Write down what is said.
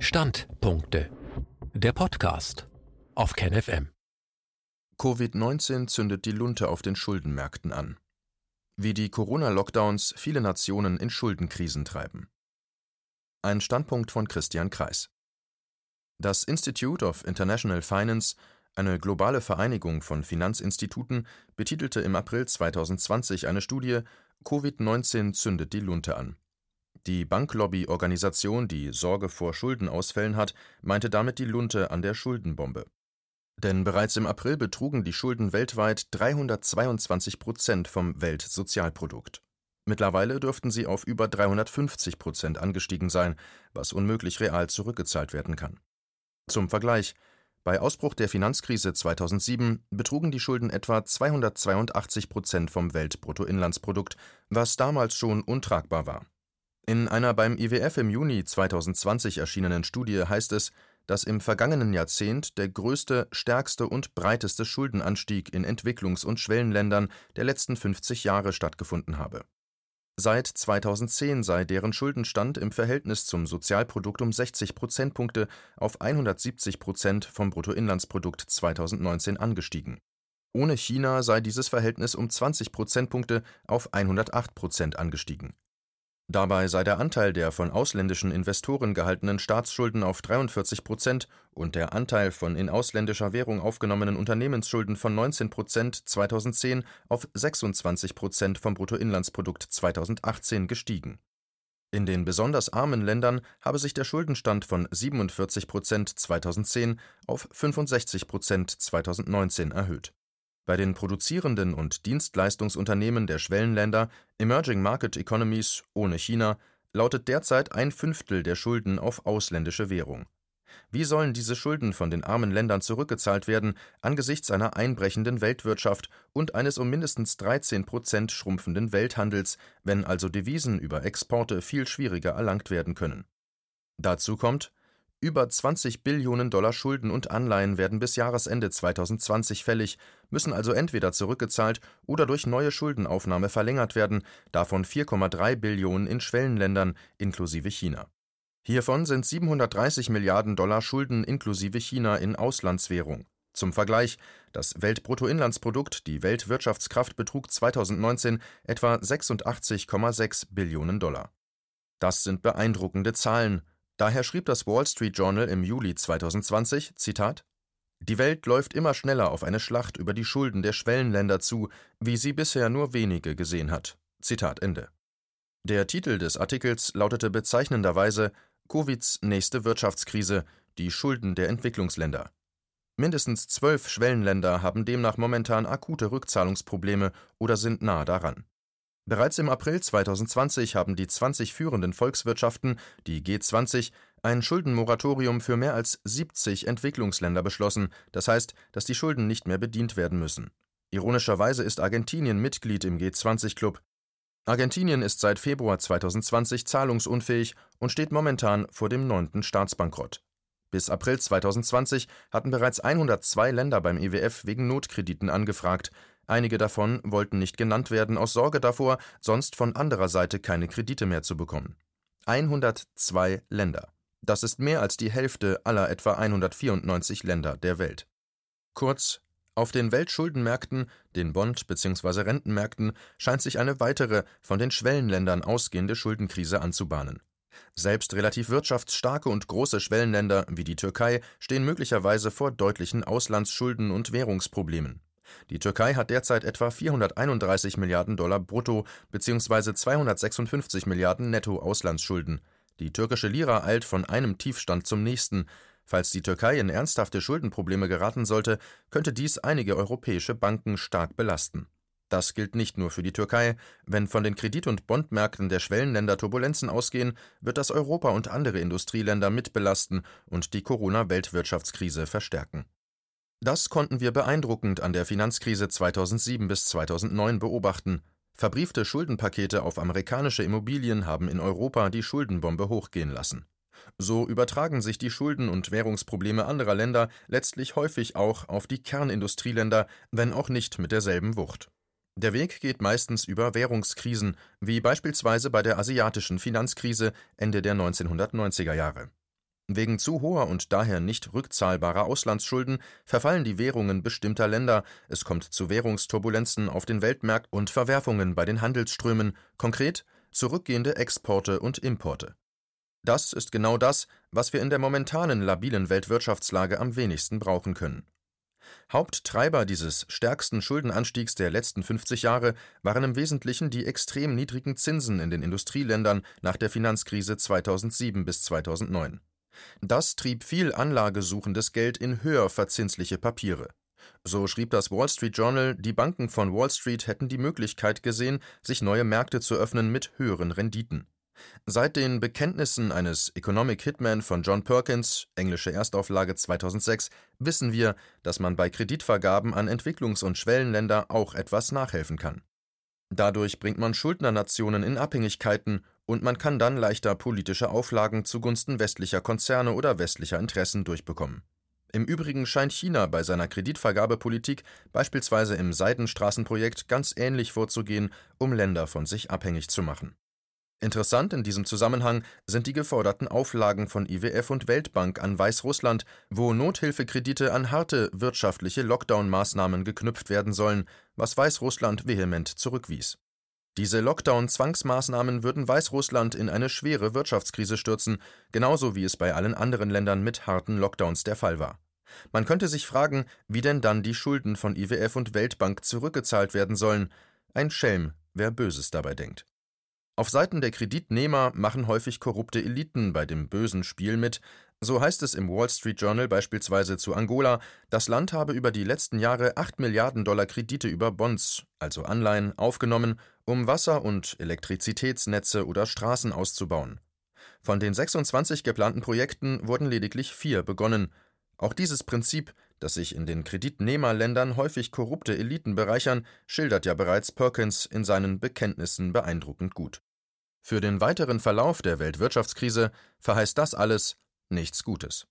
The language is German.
Standpunkte. Der Podcast auf KenFM. Covid-19 zündet die Lunte auf den Schuldenmärkten an. Wie die Corona-Lockdowns viele Nationen in Schuldenkrisen treiben. Ein Standpunkt von Christian Kreis. Das Institute of International Finance, eine globale Vereinigung von Finanzinstituten, betitelte im April 2020 eine Studie Covid-19 zündet die Lunte an. Die Banklobby-Organisation, die Sorge vor Schuldenausfällen hat, meinte damit die Lunte an der Schuldenbombe. Denn bereits im April betrugen die Schulden weltweit 322 Prozent vom Weltsozialprodukt. Mittlerweile dürften sie auf über 350 Prozent angestiegen sein, was unmöglich real zurückgezahlt werden kann. Zum Vergleich: Bei Ausbruch der Finanzkrise 2007 betrugen die Schulden etwa 282 Prozent vom Weltbruttoinlandsprodukt, was damals schon untragbar war in einer beim IWF im Juni 2020 erschienenen Studie heißt es, dass im vergangenen Jahrzehnt der größte, stärkste und breiteste Schuldenanstieg in Entwicklungs und Schwellenländern der letzten 50 Jahre stattgefunden habe. Seit 2010 sei deren Schuldenstand im Verhältnis zum Sozialprodukt um 60 Prozentpunkte auf 170 Prozent vom Bruttoinlandsprodukt 2019 angestiegen. Ohne China sei dieses Verhältnis um 20 Prozentpunkte auf 108 Prozent angestiegen Dabei sei der Anteil der von ausländischen Investoren gehaltenen Staatsschulden auf 43 Prozent und der Anteil von in ausländischer Währung aufgenommenen Unternehmensschulden von 19 Prozent 2010 auf 26 Prozent vom Bruttoinlandsprodukt 2018 gestiegen. In den besonders armen Ländern habe sich der Schuldenstand von 47 Prozent 2010 auf 65 Prozent 2019 erhöht bei den produzierenden und Dienstleistungsunternehmen der Schwellenländer (Emerging Market Economies ohne China) lautet derzeit ein Fünftel der Schulden auf ausländische Währung. Wie sollen diese Schulden von den armen Ländern zurückgezahlt werden angesichts einer einbrechenden Weltwirtschaft und eines um mindestens 13 Prozent schrumpfenden Welthandels, wenn also Devisen über Exporte viel schwieriger erlangt werden können? Dazu kommt über 20 Billionen Dollar Schulden und Anleihen werden bis Jahresende 2020 fällig, müssen also entweder zurückgezahlt oder durch neue Schuldenaufnahme verlängert werden, davon 4,3 Billionen in Schwellenländern inklusive China. Hiervon sind 730 Milliarden Dollar Schulden inklusive China in Auslandswährung. Zum Vergleich, das Weltbruttoinlandsprodukt, die Weltwirtschaftskraft betrug 2019 etwa 86,6 Billionen Dollar. Das sind beeindruckende Zahlen, Daher schrieb das Wall Street Journal im Juli 2020: Zitat, Die Welt läuft immer schneller auf eine Schlacht über die Schulden der Schwellenländer zu, wie sie bisher nur wenige gesehen hat. Zitat Ende. Der Titel des Artikels lautete bezeichnenderweise Covids nächste Wirtschaftskrise, die Schulden der Entwicklungsländer. Mindestens zwölf Schwellenländer haben demnach momentan akute Rückzahlungsprobleme oder sind nah daran. Bereits im April 2020 haben die 20 führenden Volkswirtschaften, die G20, ein Schuldenmoratorium für mehr als 70 Entwicklungsländer beschlossen, das heißt, dass die Schulden nicht mehr bedient werden müssen. Ironischerweise ist Argentinien Mitglied im G20-Club. Argentinien ist seit Februar 2020 zahlungsunfähig und steht momentan vor dem neunten Staatsbankrott. Bis April 2020 hatten bereits 102 Länder beim IWF wegen Notkrediten angefragt, Einige davon wollten nicht genannt werden aus Sorge davor, sonst von anderer Seite keine Kredite mehr zu bekommen. 102 Länder. Das ist mehr als die Hälfte aller etwa 194 Länder der Welt. Kurz, auf den Weltschuldenmärkten, den Bond- bzw. Rentenmärkten, scheint sich eine weitere, von den Schwellenländern ausgehende Schuldenkrise anzubahnen. Selbst relativ wirtschaftsstarke und große Schwellenländer wie die Türkei stehen möglicherweise vor deutlichen Auslandsschulden und Währungsproblemen. Die Türkei hat derzeit etwa 431 Milliarden Dollar brutto bzw. 256 Milliarden netto Auslandsschulden. Die türkische Lira eilt von einem Tiefstand zum nächsten. Falls die Türkei in ernsthafte Schuldenprobleme geraten sollte, könnte dies einige europäische Banken stark belasten. Das gilt nicht nur für die Türkei. Wenn von den Kredit- und Bondmärkten der Schwellenländer Turbulenzen ausgehen, wird das Europa und andere Industrieländer mitbelasten und die Corona-Weltwirtschaftskrise verstärken. Das konnten wir beeindruckend an der Finanzkrise 2007 bis 2009 beobachten. Verbriefte Schuldenpakete auf amerikanische Immobilien haben in Europa die Schuldenbombe hochgehen lassen. So übertragen sich die Schulden und Währungsprobleme anderer Länder letztlich häufig auch auf die Kernindustrieländer, wenn auch nicht mit derselben Wucht. Der Weg geht meistens über Währungskrisen, wie beispielsweise bei der asiatischen Finanzkrise Ende der 1990er Jahre. Wegen zu hoher und daher nicht rückzahlbarer Auslandsschulden verfallen die Währungen bestimmter Länder, es kommt zu Währungsturbulenzen auf den Weltmärkten und Verwerfungen bei den Handelsströmen, konkret zurückgehende Exporte und Importe. Das ist genau das, was wir in der momentanen labilen Weltwirtschaftslage am wenigsten brauchen können. Haupttreiber dieses stärksten Schuldenanstiegs der letzten 50 Jahre waren im Wesentlichen die extrem niedrigen Zinsen in den Industrieländern nach der Finanzkrise 2007 bis 2009. Das trieb viel anlagesuchendes Geld in höher verzinsliche Papiere. So schrieb das Wall Street Journal, die Banken von Wall Street hätten die Möglichkeit gesehen, sich neue Märkte zu öffnen mit höheren Renditen. Seit den Bekenntnissen eines Economic Hitman von John Perkins, englische Erstauflage 2006, wissen wir, dass man bei Kreditvergaben an Entwicklungs- und Schwellenländer auch etwas nachhelfen kann. Dadurch bringt man Schuldnernationen in Abhängigkeiten und man kann dann leichter politische Auflagen zugunsten westlicher Konzerne oder westlicher Interessen durchbekommen. Im Übrigen scheint China bei seiner Kreditvergabepolitik beispielsweise im Seidenstraßenprojekt ganz ähnlich vorzugehen, um Länder von sich abhängig zu machen. Interessant in diesem Zusammenhang sind die geforderten Auflagen von IWF und Weltbank an Weißrussland, wo Nothilfekredite an harte wirtschaftliche Lockdown-Maßnahmen geknüpft werden sollen, was Weißrussland vehement zurückwies. Diese Lockdown-Zwangsmaßnahmen würden Weißrussland in eine schwere Wirtschaftskrise stürzen, genauso wie es bei allen anderen Ländern mit harten Lockdowns der Fall war. Man könnte sich fragen, wie denn dann die Schulden von IWF und Weltbank zurückgezahlt werden sollen. Ein Schelm, wer Böses dabei denkt. Auf Seiten der Kreditnehmer machen häufig korrupte Eliten bei dem bösen Spiel mit. So heißt es im Wall Street Journal beispielsweise zu Angola, das Land habe über die letzten Jahre 8 Milliarden Dollar Kredite über Bonds, also Anleihen, aufgenommen, um Wasser- und Elektrizitätsnetze oder Straßen auszubauen. Von den 26 geplanten Projekten wurden lediglich vier begonnen. Auch dieses Prinzip, dass sich in den Kreditnehmerländern häufig korrupte Eliten bereichern, schildert ja bereits Perkins in seinen Bekenntnissen beeindruckend gut. Für den weiteren Verlauf der Weltwirtschaftskrise verheißt das alles nichts Gutes.